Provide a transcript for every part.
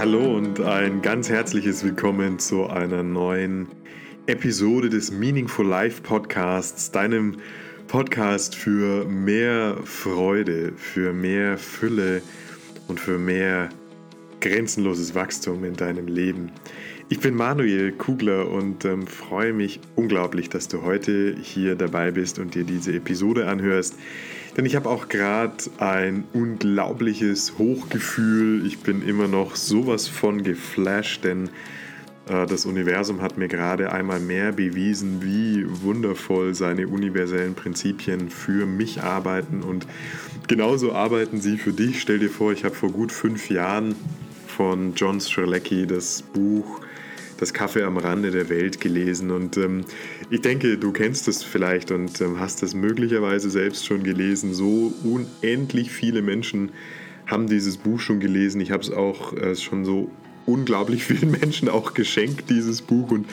Hallo und ein ganz herzliches Willkommen zu einer neuen Episode des Meaningful Life Podcasts, deinem Podcast für mehr Freude, für mehr Fülle und für mehr grenzenloses Wachstum in deinem Leben. Ich bin Manuel Kugler und ähm, freue mich unglaublich, dass du heute hier dabei bist und dir diese Episode anhörst. Denn ich habe auch gerade ein unglaubliches Hochgefühl. Ich bin immer noch sowas von geflasht, denn äh, das Universum hat mir gerade einmal mehr bewiesen, wie wundervoll seine universellen Prinzipien für mich arbeiten. Und genauso arbeiten sie für dich. Stell dir vor, ich habe vor gut fünf Jahren von John Strzelecki das Buch das Kaffee am Rande der Welt gelesen und ähm, ich denke, du kennst es vielleicht und ähm, hast es möglicherweise selbst schon gelesen. So unendlich viele Menschen haben dieses Buch schon gelesen. Ich habe es auch äh, schon so unglaublich vielen Menschen auch geschenkt, dieses Buch. Und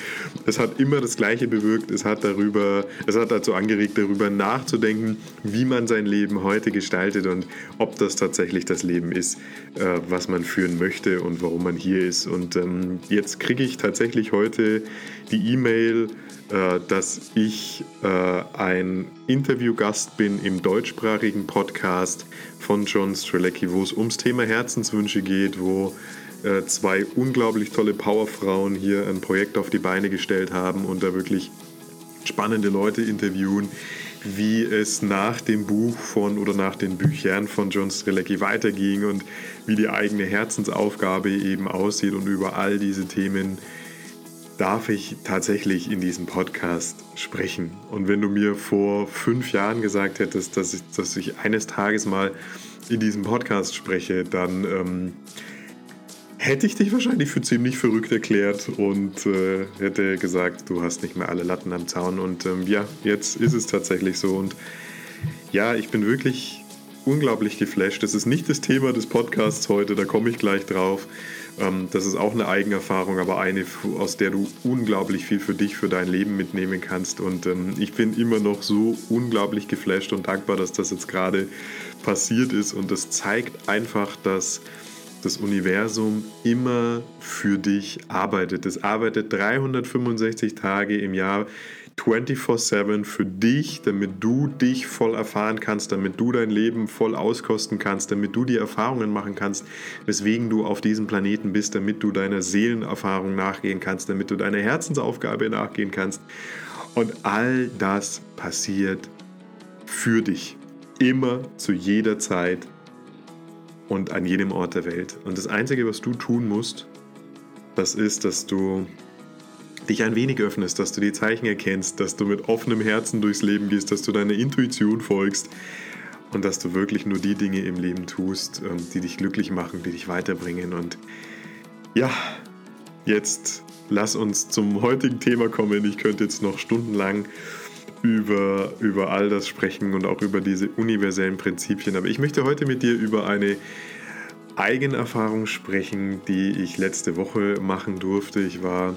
es hat immer das Gleiche bewirkt. Es hat darüber, es hat dazu angeregt, darüber nachzudenken, wie man sein Leben heute gestaltet und ob das tatsächlich das Leben ist, äh, was man führen möchte und warum man hier ist. Und ähm, jetzt kriege ich tatsächlich heute die E-Mail, äh, dass ich äh, ein Interviewgast bin im deutschsprachigen Podcast von John Strelecki, wo es ums Thema Herzenswünsche geht, wo äh, zwei unglaublich tolle Powerfrauen hier ein Projekt auf die Beine gestellt haben und da wirklich spannende Leute interviewen, wie es nach dem Buch von oder nach den Büchern von John Strelecki weiterging und wie die eigene Herzensaufgabe eben aussieht und über all diese Themen darf ich tatsächlich in diesem Podcast sprechen. Und wenn du mir vor fünf Jahren gesagt hättest, dass ich, dass ich eines Tages mal in diesem Podcast spreche, dann ähm, hätte ich dich wahrscheinlich für ziemlich verrückt erklärt und äh, hätte gesagt, du hast nicht mehr alle Latten am Zaun. Und ähm, ja, jetzt ist es tatsächlich so. Und ja, ich bin wirklich unglaublich geflasht. Das ist nicht das Thema des Podcasts heute, da komme ich gleich drauf. Ähm, das ist auch eine Eigenerfahrung, aber eine, aus der du unglaublich viel für dich, für dein Leben mitnehmen kannst. Und ähm, ich bin immer noch so unglaublich geflasht und dankbar, dass das jetzt gerade passiert ist. Und das zeigt einfach, dass das Universum immer für dich arbeitet. Es arbeitet 365 Tage im Jahr 24/7 für dich, damit du dich voll erfahren kannst, damit du dein Leben voll auskosten kannst, damit du die Erfahrungen machen kannst, weswegen du auf diesem Planeten bist, damit du deiner Seelenerfahrung nachgehen kannst, damit du deiner Herzensaufgabe nachgehen kannst. Und all das passiert für dich. Immer zu jeder Zeit und an jedem Ort der Welt. Und das Einzige, was du tun musst, das ist, dass du dich ein wenig öffnest, dass du die Zeichen erkennst, dass du mit offenem Herzen durchs Leben gehst, dass du deiner Intuition folgst und dass du wirklich nur die Dinge im Leben tust, ähm, die dich glücklich machen, die dich weiterbringen. Und ja, jetzt lass uns zum heutigen Thema kommen. Ich könnte jetzt noch stundenlang über, über all das sprechen und auch über diese universellen Prinzipien. Aber ich möchte heute mit dir über eine Eigenerfahrung sprechen, die ich letzte Woche machen durfte. Ich war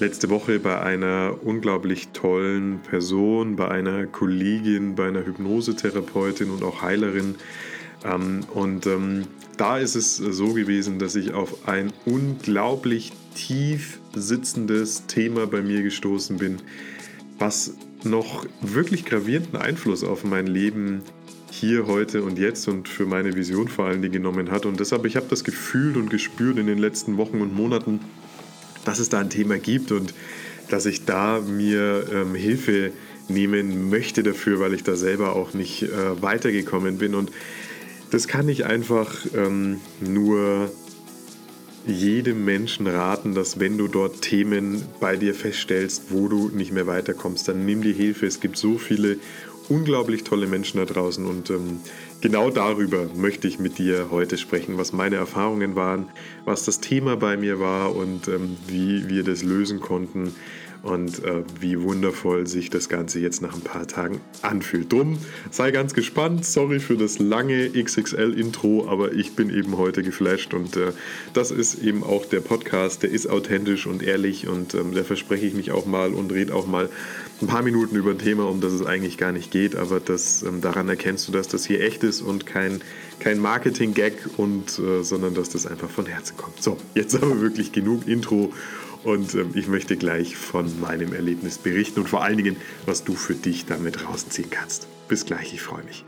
letzte Woche bei einer unglaublich tollen Person, bei einer Kollegin, bei einer Hypnosetherapeutin und auch Heilerin. Ähm, und ähm, da ist es so gewesen, dass ich auf ein unglaublich tief sitzendes Thema bei mir gestoßen bin, was noch wirklich gravierenden Einfluss auf mein Leben hier, heute und jetzt und für meine Vision vor allen Dingen genommen hat. Und deshalb, ich habe das gefühlt und gespürt in den letzten Wochen und Monaten, dass es da ein Thema gibt und dass ich da mir ähm, Hilfe nehmen möchte dafür, weil ich da selber auch nicht äh, weitergekommen bin. Und das kann ich einfach ähm, nur jedem Menschen raten, dass wenn du dort Themen bei dir feststellst, wo du nicht mehr weiterkommst, dann nimm dir Hilfe. Es gibt so viele unglaublich tolle Menschen da draußen und ähm, genau darüber möchte ich mit dir heute sprechen, was meine Erfahrungen waren, was das Thema bei mir war und ähm, wie wir das lösen konnten und äh, wie wundervoll sich das Ganze jetzt nach ein paar Tagen anfühlt. Drum sei ganz gespannt. Sorry für das lange XXL-Intro, aber ich bin eben heute geflasht und äh, das ist eben auch der Podcast. Der ist authentisch und ehrlich und ähm, da verspreche ich mich auch mal und rede auch mal ein paar Minuten über ein Thema, um das es eigentlich gar nicht geht, aber das, ähm, daran erkennst du, dass das hier echt ist und kein, kein Marketing-Gag, äh, sondern dass das einfach von Herzen kommt. So, jetzt aber wirklich genug Intro und ähm, ich möchte gleich von meinem Erlebnis berichten und vor allen Dingen, was du für dich damit rausziehen kannst. Bis gleich, ich freue mich.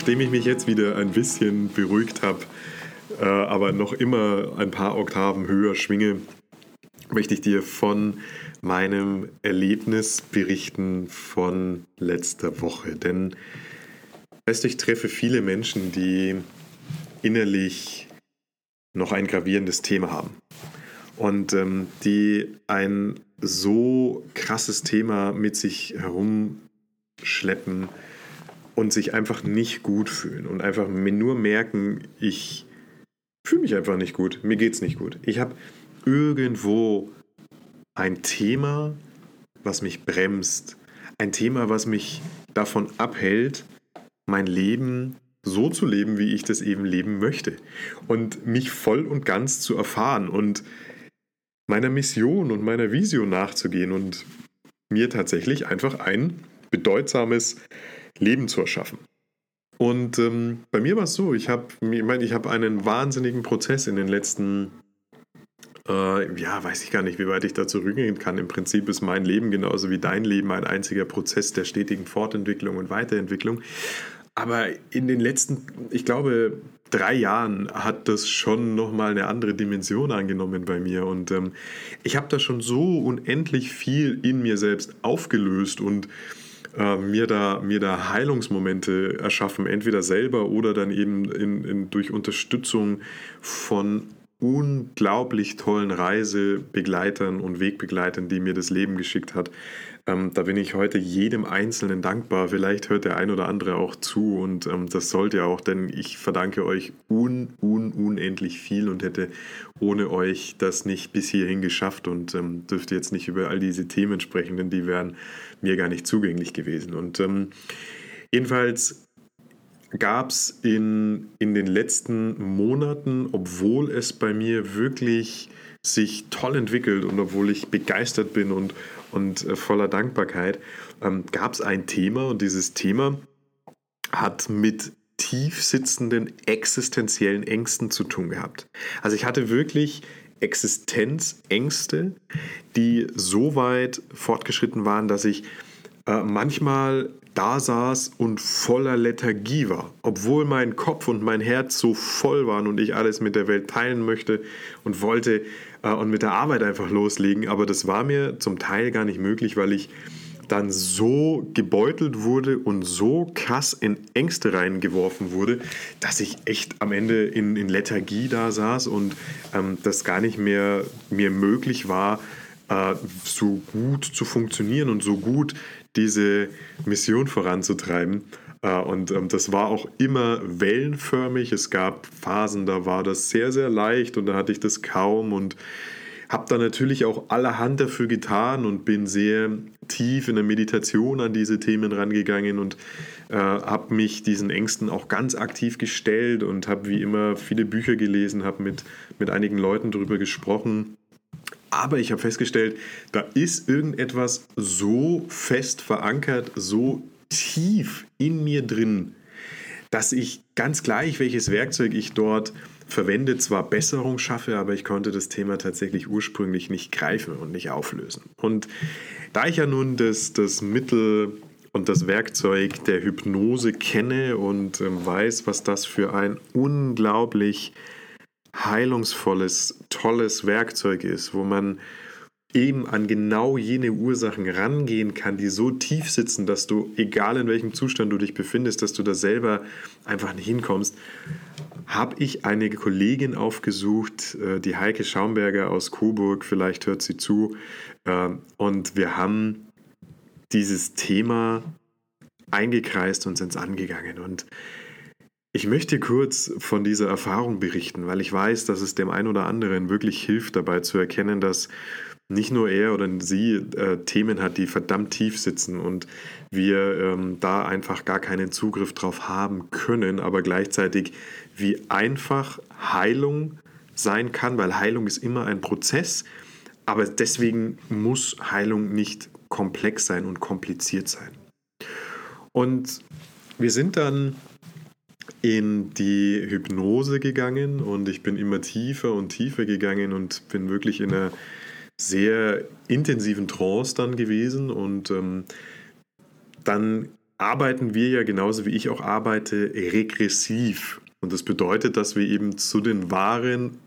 Nachdem ich mich jetzt wieder ein bisschen beruhigt habe, äh, aber noch immer ein paar Oktaven höher schwinge, möchte ich dir von meinem Erlebnis berichten von letzter Woche. Denn weißt du, ich treffe viele Menschen, die innerlich noch ein gravierendes Thema haben und ähm, die ein so krasses Thema mit sich herumschleppen, und sich einfach nicht gut fühlen und einfach nur merken, ich fühle mich einfach nicht gut, mir geht es nicht gut. Ich habe irgendwo ein Thema, was mich bremst, ein Thema, was mich davon abhält, mein Leben so zu leben, wie ich das eben leben möchte und mich voll und ganz zu erfahren und meiner Mission und meiner Vision nachzugehen und mir tatsächlich einfach ein bedeutsames Leben zu erschaffen. Und ähm, bei mir war es so, ich habe ich mein, ich hab einen wahnsinnigen Prozess in den letzten, äh, ja, weiß ich gar nicht, wie weit ich da zurückgehen kann. Im Prinzip ist mein Leben genauso wie dein Leben ein einziger Prozess der stetigen Fortentwicklung und Weiterentwicklung. Aber in den letzten, ich glaube, drei Jahren hat das schon nochmal eine andere Dimension angenommen bei mir. Und ähm, ich habe da schon so unendlich viel in mir selbst aufgelöst und äh, mir, da, mir da Heilungsmomente erschaffen, entweder selber oder dann eben in, in, durch Unterstützung von unglaublich tollen Reisebegleitern und Wegbegleitern, die mir das Leben geschickt hat. Ähm, da bin ich heute jedem Einzelnen dankbar. Vielleicht hört der ein oder andere auch zu und ähm, das sollte ja auch, denn ich verdanke euch un, un, unendlich viel und hätte ohne euch das nicht bis hierhin geschafft und ähm, dürfte jetzt nicht über all diese Themen sprechen, denn die wären mir gar nicht zugänglich gewesen. Und ähm, jedenfalls gab es in, in den letzten Monaten, obwohl es bei mir wirklich sich toll entwickelt und obwohl ich begeistert bin und, und äh, voller Dankbarkeit, ähm, gab es ein Thema und dieses Thema hat mit tief sitzenden existenziellen Ängsten zu tun gehabt. Also ich hatte wirklich Existenzängste, die so weit fortgeschritten waren, dass ich äh, manchmal da saß und voller Lethargie war, obwohl mein Kopf und mein Herz so voll waren und ich alles mit der Welt teilen möchte und wollte äh, und mit der Arbeit einfach loslegen. Aber das war mir zum Teil gar nicht möglich, weil ich dann so gebeutelt wurde und so krass in Ängste reingeworfen wurde, dass ich echt am Ende in, in Lethargie da saß und ähm, das gar nicht mehr mir möglich war, äh, so gut zu funktionieren und so gut diese Mission voranzutreiben. Äh, und ähm, das war auch immer wellenförmig. Es gab Phasen, da war das sehr, sehr leicht und da hatte ich das kaum und habe da natürlich auch allerhand dafür getan und bin sehr tief in der Meditation an diese Themen rangegangen und äh, habe mich diesen Ängsten auch ganz aktiv gestellt und habe wie immer viele Bücher gelesen, habe mit, mit einigen Leuten darüber gesprochen aber ich habe festgestellt, da ist irgendetwas so fest verankert, so tief in mir drin, dass ich ganz gleich, welches Werkzeug ich dort verwende, zwar Besserung schaffe, aber ich konnte das Thema tatsächlich ursprünglich nicht greifen und nicht auflösen. Und da ich ja nun das, das Mittel und das Werkzeug der Hypnose kenne und äh, weiß, was das für ein unglaublich heilungsvolles, tolles Werkzeug ist, wo man eben an genau jene Ursachen rangehen kann, die so tief sitzen, dass du, egal in welchem Zustand du dich befindest, dass du da selber einfach nicht hinkommst, habe ich eine Kollegin aufgesucht, äh, die Heike Schaumberger aus Coburg, vielleicht hört sie zu. Äh, und wir haben dieses Thema eingekreist und sind es angegangen. Und ich möchte kurz von dieser Erfahrung berichten, weil ich weiß, dass es dem einen oder anderen wirklich hilft, dabei zu erkennen, dass nicht nur er oder sie äh, Themen hat, die verdammt tief sitzen und wir ähm, da einfach gar keinen Zugriff drauf haben können, aber gleichzeitig wie einfach Heilung sein kann, weil Heilung ist immer ein Prozess, aber deswegen muss Heilung nicht komplex sein und kompliziert sein. Und wir sind dann in die Hypnose gegangen und ich bin immer tiefer und tiefer gegangen und bin wirklich in einer sehr intensiven Trance dann gewesen und ähm, dann arbeiten wir ja genauso wie ich auch arbeite regressiv. Und das bedeutet, dass wir eben zu den wahren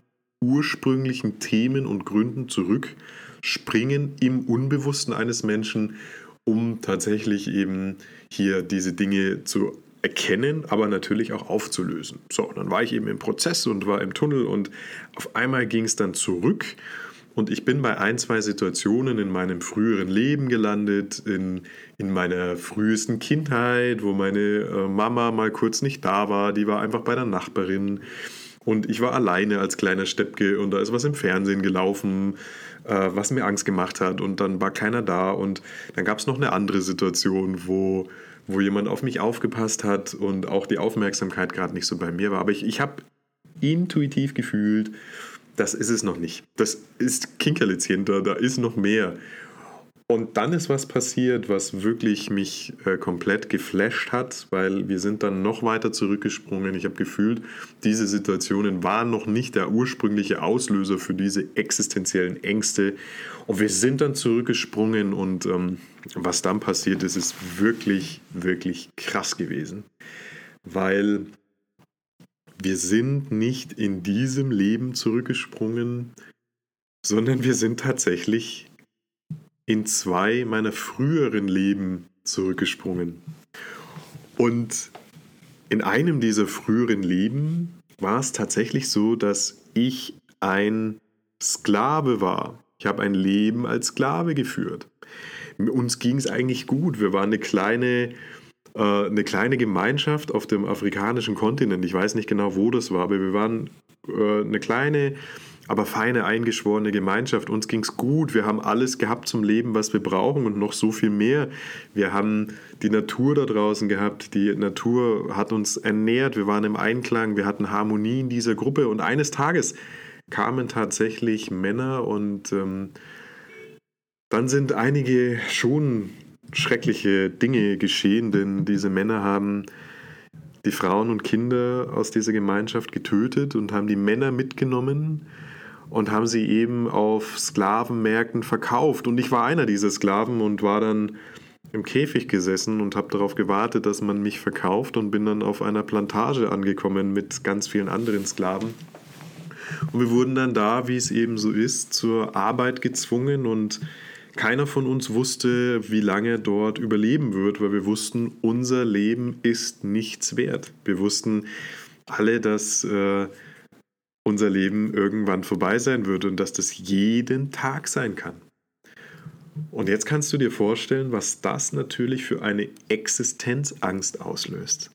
ursprünglichen Themen und Gründen zurückspringen im Unbewussten eines Menschen, um tatsächlich eben hier diese Dinge zu erkennen, aber natürlich auch aufzulösen. So, dann war ich eben im Prozess und war im Tunnel und auf einmal ging es dann zurück und ich bin bei ein, zwei Situationen in meinem früheren Leben gelandet, in, in meiner frühesten Kindheit, wo meine äh, Mama mal kurz nicht da war, die war einfach bei der Nachbarin. Und ich war alleine als kleiner Steppke und da ist was im Fernsehen gelaufen, äh, was mir Angst gemacht hat und dann war keiner da. Und dann gab es noch eine andere Situation, wo, wo jemand auf mich aufgepasst hat und auch die Aufmerksamkeit gerade nicht so bei mir war. Aber ich, ich habe intuitiv gefühlt, das ist es noch nicht. Das ist Kinkerlitzchen, da, da ist noch mehr. Und dann ist was passiert, was wirklich mich äh, komplett geflasht hat, weil wir sind dann noch weiter zurückgesprungen. Ich habe gefühlt, diese Situationen waren noch nicht der ursprüngliche Auslöser für diese existenziellen Ängste. Und wir sind dann zurückgesprungen und ähm, was dann passiert ist, ist wirklich, wirklich krass gewesen. Weil wir sind nicht in diesem Leben zurückgesprungen, sondern wir sind tatsächlich in zwei meiner früheren Leben zurückgesprungen. Und in einem dieser früheren Leben war es tatsächlich so, dass ich ein Sklave war. Ich habe ein Leben als Sklave geführt. Uns ging es eigentlich gut. Wir waren eine kleine äh, eine kleine Gemeinschaft auf dem afrikanischen Kontinent. Ich weiß nicht genau, wo das war, aber wir waren äh, eine kleine, aber feine, eingeschworene Gemeinschaft. Uns ging es gut. Wir haben alles gehabt zum Leben, was wir brauchen und noch so viel mehr. Wir haben die Natur da draußen gehabt. Die Natur hat uns ernährt. Wir waren im Einklang. Wir hatten Harmonie in dieser Gruppe. Und eines Tages kamen tatsächlich Männer und ähm, dann sind einige schon schreckliche Dinge geschehen, denn diese Männer haben die Frauen und Kinder aus dieser Gemeinschaft getötet und haben die Männer mitgenommen und haben sie eben auf Sklavenmärkten verkauft. Und ich war einer dieser Sklaven und war dann im Käfig gesessen und habe darauf gewartet, dass man mich verkauft und bin dann auf einer Plantage angekommen mit ganz vielen anderen Sklaven. Und wir wurden dann da, wie es eben so ist, zur Arbeit gezwungen und keiner von uns wusste, wie lange dort überleben wird, weil wir wussten, unser Leben ist nichts wert. Wir wussten alle, dass äh, unser Leben irgendwann vorbei sein wird und dass das jeden Tag sein kann. Und jetzt kannst du dir vorstellen, was das natürlich für eine Existenzangst auslöst.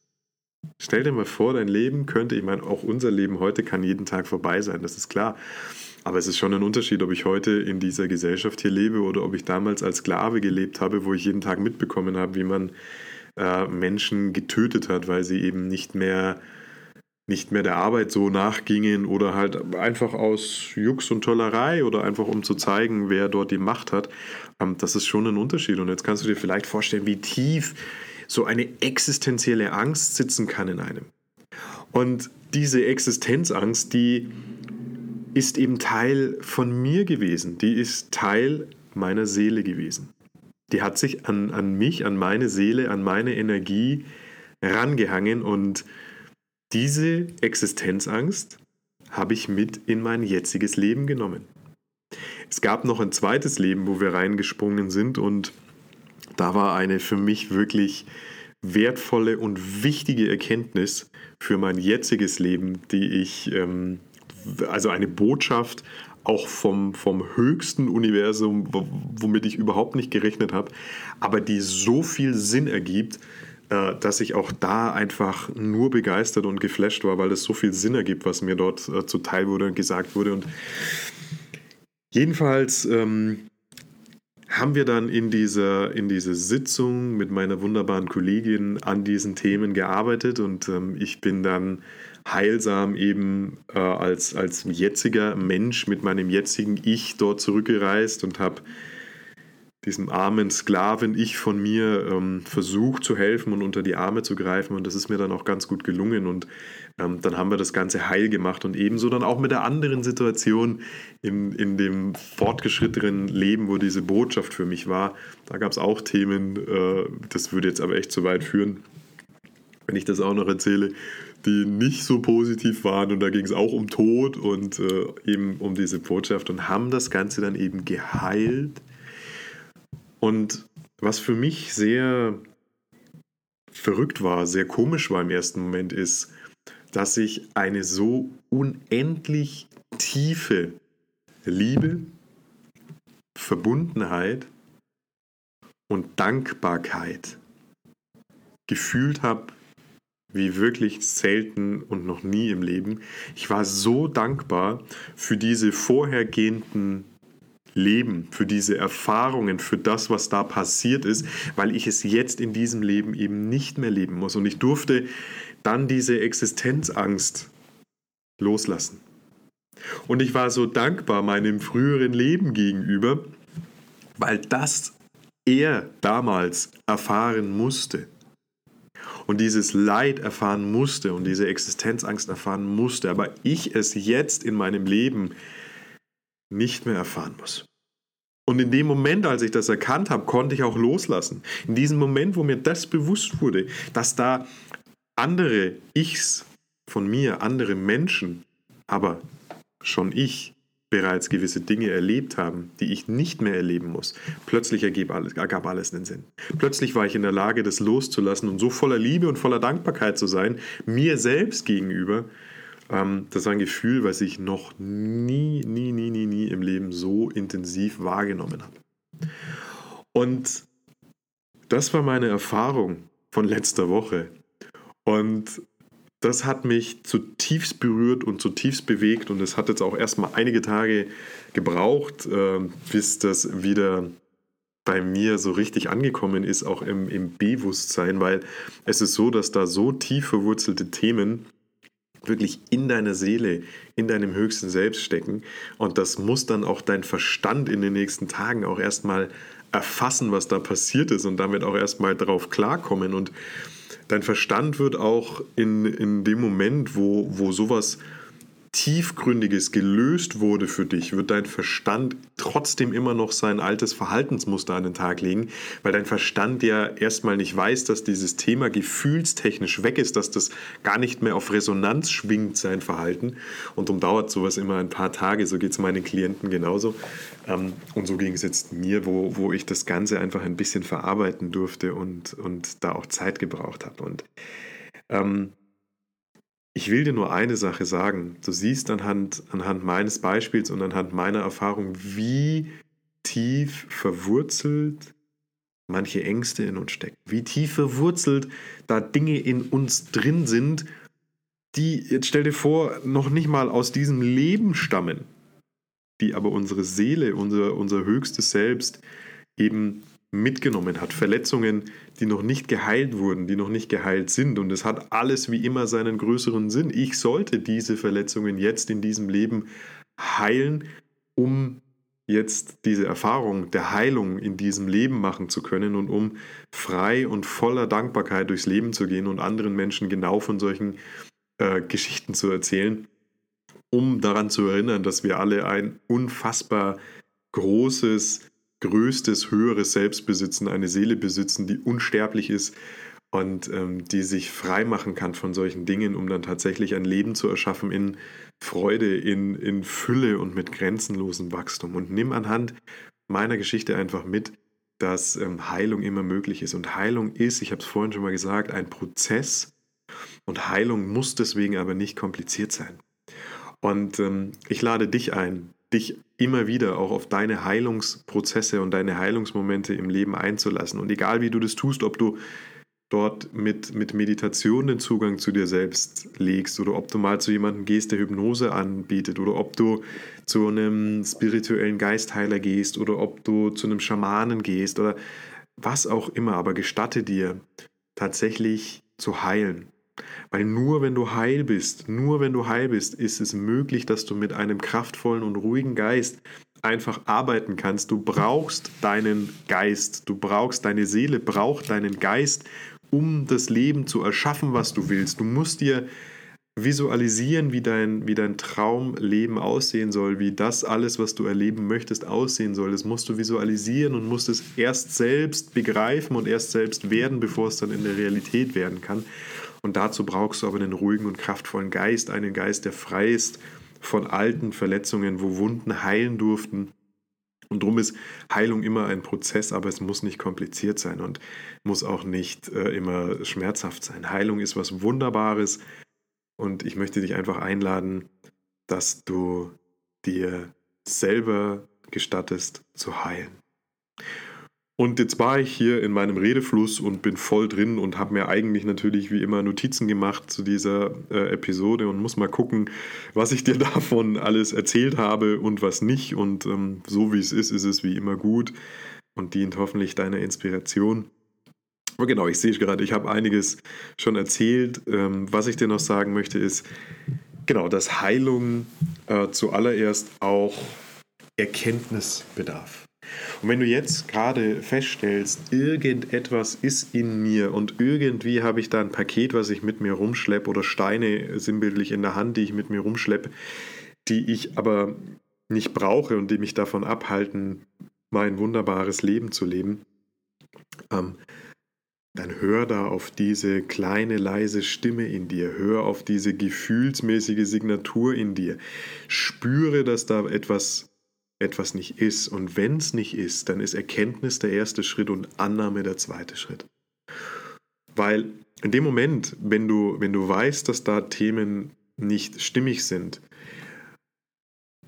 Stell dir mal vor, dein Leben könnte, ich meine, auch unser Leben heute kann jeden Tag vorbei sein, das ist klar. Aber es ist schon ein Unterschied, ob ich heute in dieser Gesellschaft hier lebe oder ob ich damals als Sklave gelebt habe, wo ich jeden Tag mitbekommen habe, wie man äh, Menschen getötet hat, weil sie eben nicht mehr, nicht mehr der Arbeit so nachgingen oder halt einfach aus Jux und Tollerei oder einfach um zu zeigen, wer dort die Macht hat. Ähm, das ist schon ein Unterschied. Und jetzt kannst du dir vielleicht vorstellen, wie tief so eine existenzielle Angst sitzen kann in einem. Und diese Existenzangst, die ist eben Teil von mir gewesen. Die ist Teil meiner Seele gewesen. Die hat sich an, an mich, an meine Seele, an meine Energie rangehangen und diese Existenzangst habe ich mit in mein jetziges Leben genommen. Es gab noch ein zweites Leben, wo wir reingesprungen sind und da war eine für mich wirklich wertvolle und wichtige Erkenntnis für mein jetziges Leben, die ich, ähm, also eine Botschaft auch vom, vom höchsten Universum, womit ich überhaupt nicht gerechnet habe, aber die so viel Sinn ergibt, dass ich auch da einfach nur begeistert und geflasht war, weil es so viel Sinn ergibt, was mir dort äh, zuteil wurde und gesagt wurde. Und jedenfalls ähm, haben wir dann in dieser, in dieser Sitzung mit meiner wunderbaren Kollegin an diesen Themen gearbeitet und ähm, ich bin dann heilsam eben äh, als, als jetziger Mensch mit meinem jetzigen Ich dort zurückgereist und habe diesem armen Sklaven Ich von mir ähm, versucht zu helfen und unter die Arme zu greifen. Und das ist mir dann auch ganz gut gelungen. Und ähm, dann haben wir das Ganze heil gemacht und ebenso dann auch mit der anderen Situation in, in dem fortgeschrittenen Leben, wo diese Botschaft für mich war, da gab es auch Themen, äh, das würde jetzt aber echt zu weit führen, wenn ich das auch noch erzähle, die nicht so positiv waren. Und da ging es auch um Tod und äh, eben um diese Botschaft und haben das Ganze dann eben geheilt und was für mich sehr verrückt war, sehr komisch war im ersten Moment, ist, dass ich eine so unendlich tiefe Liebe, Verbundenheit und Dankbarkeit gefühlt habe, wie wirklich selten und noch nie im Leben. Ich war so dankbar für diese vorhergehenden Leben, für diese Erfahrungen, für das, was da passiert ist, weil ich es jetzt in diesem Leben eben nicht mehr leben muss. Und ich durfte dann diese Existenzangst loslassen. Und ich war so dankbar meinem früheren Leben gegenüber, weil das er damals erfahren musste und dieses Leid erfahren musste und diese Existenzangst erfahren musste, aber ich es jetzt in meinem Leben nicht mehr erfahren muss. Und in dem Moment, als ich das erkannt habe, konnte ich auch loslassen. In diesem Moment, wo mir das bewusst wurde, dass da andere Ichs von mir, andere Menschen, aber schon ich bereits gewisse Dinge erlebt haben, die ich nicht mehr erleben muss. Plötzlich ergab alles, ergab alles einen Sinn. Plötzlich war ich in der Lage, das loszulassen und so voller Liebe und voller Dankbarkeit zu sein, mir selbst gegenüber, das war ein Gefühl, was ich noch nie, nie, nie, nie, nie im Leben so intensiv wahrgenommen habe. Und das war meine Erfahrung von letzter Woche. Und das hat mich zutiefst berührt und zutiefst bewegt. Und es hat jetzt auch erstmal einige Tage gebraucht, äh, bis das wieder bei mir so richtig angekommen ist, auch im, im Bewusstsein, weil es ist so, dass da so tief verwurzelte Themen wirklich in deiner Seele, in deinem höchsten Selbst stecken. Und das muss dann auch dein Verstand in den nächsten Tagen auch erstmal erfassen, was da passiert ist und damit auch erstmal darauf klarkommen. Und dein Verstand wird auch in, in dem Moment, wo, wo sowas Tiefgründiges gelöst wurde für dich, wird dein Verstand trotzdem immer noch sein altes Verhaltensmuster an den Tag legen, weil dein Verstand ja erstmal nicht weiß, dass dieses Thema gefühlstechnisch weg ist, dass das gar nicht mehr auf Resonanz schwingt, sein Verhalten. Und darum dauert sowas immer ein paar Tage, so geht es meinen Klienten genauso. Ähm, und so ging es jetzt mir, wo, wo ich das Ganze einfach ein bisschen verarbeiten durfte und, und da auch Zeit gebraucht habe. Und ähm, ich will dir nur eine Sache sagen. Du siehst anhand, anhand meines Beispiels und anhand meiner Erfahrung, wie tief verwurzelt manche Ängste in uns stecken. Wie tief verwurzelt da Dinge in uns drin sind, die, jetzt stell dir vor, noch nicht mal aus diesem Leben stammen, die aber unsere Seele, unser, unser höchstes Selbst eben mitgenommen hat. Verletzungen, die noch nicht geheilt wurden, die noch nicht geheilt sind. Und es hat alles wie immer seinen größeren Sinn. Ich sollte diese Verletzungen jetzt in diesem Leben heilen, um jetzt diese Erfahrung der Heilung in diesem Leben machen zu können und um frei und voller Dankbarkeit durchs Leben zu gehen und anderen Menschen genau von solchen äh, Geschichten zu erzählen, um daran zu erinnern, dass wir alle ein unfassbar großes, größtes, höheres Selbst besitzen, eine Seele besitzen, die unsterblich ist und ähm, die sich frei machen kann von solchen Dingen, um dann tatsächlich ein Leben zu erschaffen in Freude, in, in Fülle und mit grenzenlosem Wachstum. Und nimm anhand meiner Geschichte einfach mit, dass ähm, Heilung immer möglich ist. Und Heilung ist, ich habe es vorhin schon mal gesagt, ein Prozess. Und Heilung muss deswegen aber nicht kompliziert sein. Und ähm, ich lade dich ein, dich immer wieder auch auf deine Heilungsprozesse und deine Heilungsmomente im Leben einzulassen. Und egal wie du das tust, ob du dort mit, mit Meditation den Zugang zu dir selbst legst oder ob du mal zu jemandem gehst, der Hypnose anbietet oder ob du zu einem spirituellen Geistheiler gehst oder ob du zu einem Schamanen gehst oder was auch immer, aber gestatte dir tatsächlich zu heilen. Weil nur wenn du heil bist, nur wenn du heil bist, ist es möglich, dass du mit einem kraftvollen und ruhigen Geist einfach arbeiten kannst. Du brauchst deinen Geist, du brauchst deine Seele, braucht deinen Geist, um das Leben zu erschaffen, was du willst. Du musst dir visualisieren, wie dein, wie dein Traumleben aussehen soll, wie das alles, was du erleben möchtest, aussehen soll. Das musst du visualisieren und musst es erst selbst begreifen und erst selbst werden, bevor es dann in der Realität werden kann. Und dazu brauchst du aber einen ruhigen und kraftvollen Geist, einen Geist, der frei ist von alten Verletzungen, wo Wunden heilen durften. Und darum ist Heilung immer ein Prozess, aber es muss nicht kompliziert sein und muss auch nicht äh, immer schmerzhaft sein. Heilung ist was Wunderbares und ich möchte dich einfach einladen, dass du dir selber gestattest zu heilen. Und jetzt war ich hier in meinem Redefluss und bin voll drin und habe mir eigentlich natürlich wie immer Notizen gemacht zu dieser äh, Episode und muss mal gucken, was ich dir davon alles erzählt habe und was nicht. Und ähm, so wie es ist, ist es wie immer gut und dient hoffentlich deiner Inspiration. Aber genau, ich sehe gerade, ich habe einiges schon erzählt. Ähm, was ich dir noch sagen möchte, ist, genau, dass Heilung äh, zuallererst auch Erkenntnis bedarf. Und wenn du jetzt gerade feststellst, irgendetwas ist in mir und irgendwie habe ich da ein Paket, was ich mit mir rumschleppe oder Steine sinnbildlich in der Hand, die ich mit mir rumschleppe, die ich aber nicht brauche und die mich davon abhalten, mein wunderbares Leben zu leben, ähm, dann hör da auf diese kleine leise Stimme in dir, hör auf diese gefühlsmäßige Signatur in dir, spüre, dass da etwas etwas nicht ist. Und wenn es nicht ist, dann ist Erkenntnis der erste Schritt und Annahme der zweite Schritt. Weil in dem Moment, wenn du, wenn du weißt, dass da Themen nicht stimmig sind,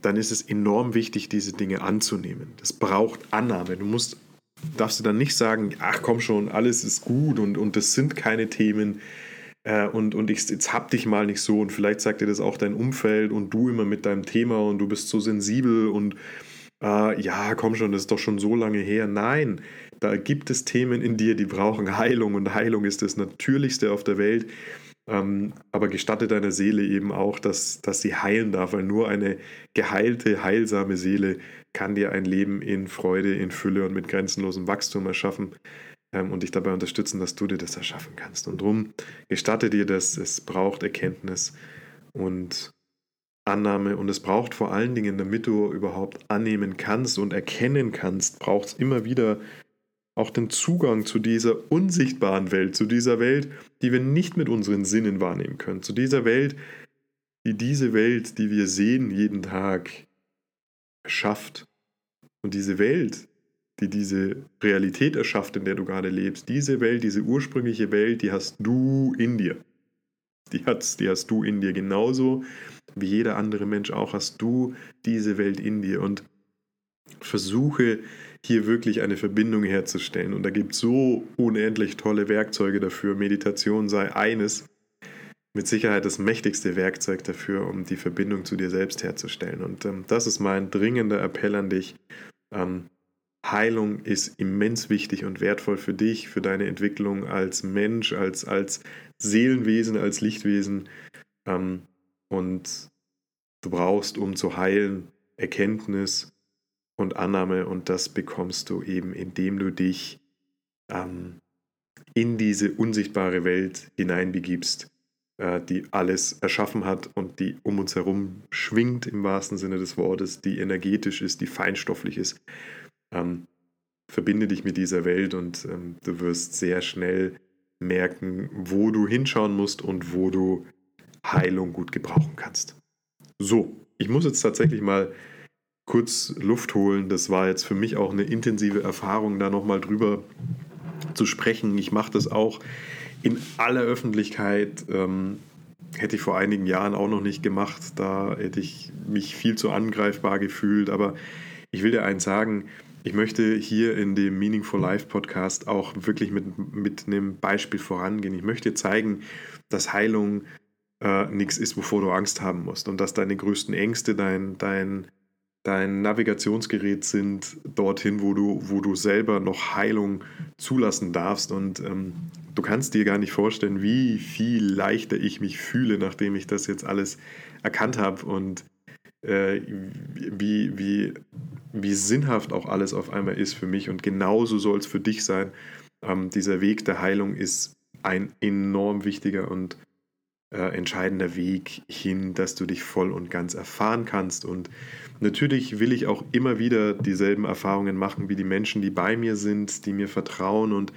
dann ist es enorm wichtig, diese Dinge anzunehmen. Das braucht Annahme. Du musst, darfst du dann nicht sagen, ach komm schon, alles ist gut und, und das sind keine Themen, äh, und, und ich, jetzt hab dich mal nicht so und vielleicht sagt dir das auch dein Umfeld und du immer mit deinem Thema und du bist so sensibel und äh, ja, komm schon, das ist doch schon so lange her. Nein, da gibt es Themen in dir, die brauchen Heilung und Heilung ist das Natürlichste auf der Welt. Ähm, aber gestatte deiner Seele eben auch, dass, dass sie heilen darf, weil nur eine geheilte, heilsame Seele kann dir ein Leben in Freude, in Fülle und mit grenzenlosem Wachstum erschaffen und dich dabei unterstützen, dass du dir das erschaffen kannst. Und darum gestatte dir das, es braucht Erkenntnis und Annahme und es braucht vor allen Dingen, damit du überhaupt annehmen kannst und erkennen kannst, braucht es immer wieder auch den Zugang zu dieser unsichtbaren Welt, zu dieser Welt, die wir nicht mit unseren Sinnen wahrnehmen können, zu dieser Welt, die diese Welt, die wir sehen jeden Tag, erschafft. Und diese Welt, die diese Realität erschafft, in der du gerade lebst. Diese Welt, diese ursprüngliche Welt, die hast du in dir. Die hast, die hast du in dir genauso wie jeder andere Mensch auch. Hast du diese Welt in dir und versuche hier wirklich eine Verbindung herzustellen. Und da gibt es so unendlich tolle Werkzeuge dafür. Meditation sei eines, mit Sicherheit das mächtigste Werkzeug dafür, um die Verbindung zu dir selbst herzustellen. Und ähm, das ist mein dringender Appell an dich. Ähm, Heilung ist immens wichtig und wertvoll für dich, für deine Entwicklung als Mensch, als, als Seelenwesen, als Lichtwesen. Ähm, und du brauchst, um zu heilen, Erkenntnis und Annahme. Und das bekommst du eben, indem du dich ähm, in diese unsichtbare Welt hineinbegibst, äh, die alles erschaffen hat und die um uns herum schwingt im wahrsten Sinne des Wortes, die energetisch ist, die feinstofflich ist ähm, verbinde dich mit dieser Welt und ähm, du wirst sehr schnell merken, wo du hinschauen musst und wo du Heilung gut gebrauchen kannst. So, ich muss jetzt tatsächlich mal kurz Luft holen. Das war jetzt für mich auch eine intensive Erfahrung, da nochmal drüber zu sprechen. Ich mache das auch in aller Öffentlichkeit. Ähm, hätte ich vor einigen Jahren auch noch nicht gemacht. Da hätte ich mich viel zu angreifbar gefühlt. Aber ich will dir eins sagen, ich möchte hier in dem Meaningful Life Podcast auch wirklich mit, mit einem Beispiel vorangehen. Ich möchte zeigen, dass Heilung äh, nichts ist, wovor du Angst haben musst und dass deine größten Ängste dein, dein, dein Navigationsgerät sind dorthin, wo du, wo du selber noch Heilung zulassen darfst. Und ähm, du kannst dir gar nicht vorstellen, wie viel leichter ich mich fühle, nachdem ich das jetzt alles erkannt habe und äh, wie, wie, wie sinnhaft auch alles auf einmal ist für mich. Und genauso soll es für dich sein. Ähm, dieser Weg der Heilung ist ein enorm wichtiger und äh, entscheidender Weg hin, dass du dich voll und ganz erfahren kannst. Und natürlich will ich auch immer wieder dieselben Erfahrungen machen wie die Menschen, die bei mir sind, die mir vertrauen und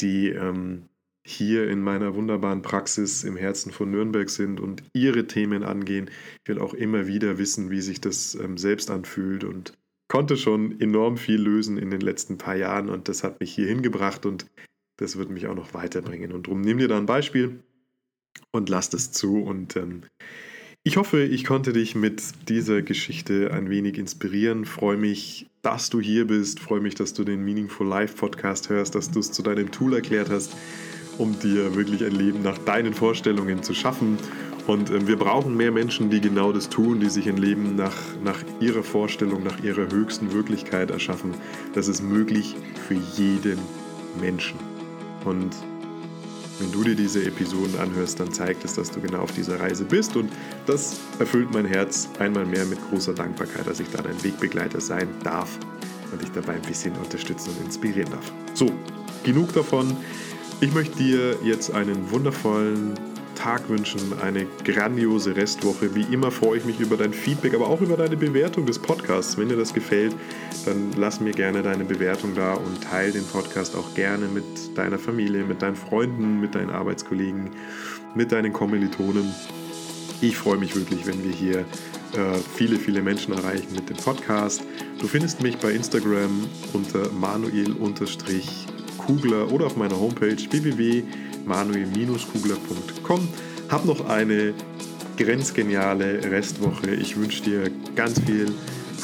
die ähm, hier in meiner wunderbaren Praxis im Herzen von Nürnberg sind und ihre Themen angehen. Ich will auch immer wieder wissen, wie sich das ähm, selbst anfühlt und konnte schon enorm viel lösen in den letzten paar Jahren und das hat mich hier hingebracht und das wird mich auch noch weiterbringen. Und darum nimm dir da ein Beispiel und lass es zu und ähm, ich hoffe, ich konnte dich mit dieser Geschichte ein wenig inspirieren. Freue mich, dass du hier bist. Freue mich, dass du den Meaningful Life Podcast hörst, dass du es zu deinem Tool erklärt hast um dir wirklich ein Leben nach deinen Vorstellungen zu schaffen. Und äh, wir brauchen mehr Menschen, die genau das tun, die sich ein Leben nach, nach ihrer Vorstellung, nach ihrer höchsten Wirklichkeit erschaffen. Das ist möglich für jeden Menschen. Und wenn du dir diese Episoden anhörst, dann zeigt es, dass du genau auf dieser Reise bist. Und das erfüllt mein Herz einmal mehr mit großer Dankbarkeit, dass ich da dein Wegbegleiter sein darf und dich dabei ein bisschen unterstützen und inspirieren darf. So, genug davon. Ich möchte dir jetzt einen wundervollen Tag wünschen, eine grandiose Restwoche. Wie immer freue ich mich über dein Feedback, aber auch über deine Bewertung des Podcasts. Wenn dir das gefällt, dann lass mir gerne deine Bewertung da und teile den Podcast auch gerne mit deiner Familie, mit deinen Freunden, mit deinen Arbeitskollegen, mit deinen Kommilitonen. Ich freue mich wirklich, wenn wir hier äh, viele, viele Menschen erreichen mit dem Podcast. Du findest mich bei Instagram unter manuel- Kugler oder auf meiner Homepage www.manuel-kugler.com. Hab noch eine grenzgeniale Restwoche. Ich wünsche dir ganz viel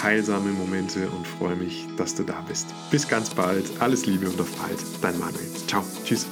heilsame Momente und freue mich, dass du da bist. Bis ganz bald. Alles Liebe und auf bald. Dein Manuel. Ciao. Tschüss.